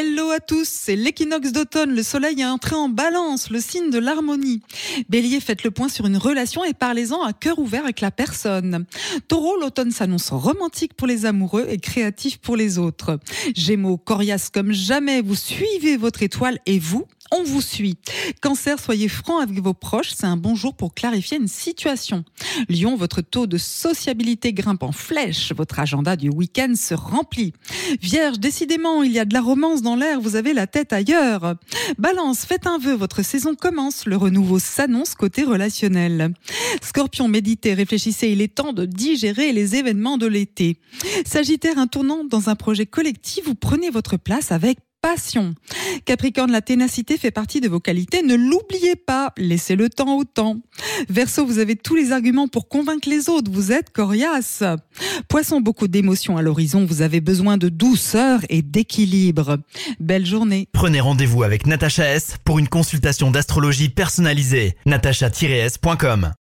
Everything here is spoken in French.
Hello à tous, c'est l'équinoxe d'automne, le soleil est entré en balance, le signe de l'harmonie. Bélier, faites le point sur une relation et parlez-en à cœur ouvert avec la personne. Taureau, l'automne s'annonce romantique pour les amoureux et créatif pour les autres. Gémeaux, coriace comme jamais, vous suivez votre étoile et vous, on vous suit. Cancer, soyez franc avec vos proches, c'est un bon jour pour clarifier une situation. Lion, votre taux de sociabilité grimpe en flèche, votre agenda du week-end se remplit. Vierge, décidément, il y a de la romance dans l'air, vous avez la tête ailleurs. Balance, faites un vœu, votre saison commence, le renouveau s'annonce côté relationnel. Scorpion, méditez, réfléchissez, il est temps de digérer les événements de l'été. Sagittaire, un tournant dans un projet collectif, vous prenez votre place avec passion. Capricorne, la ténacité fait partie de vos qualités. Ne l'oubliez pas. Laissez le temps au temps. Verseau, vous avez tous les arguments pour convaincre les autres. Vous êtes coriace. Poisson, beaucoup d'émotions à l'horizon. Vous avez besoin de douceur et d'équilibre. Belle journée. Prenez rendez-vous avec Natacha S pour une consultation d'astrologie personnalisée. natacha-s.com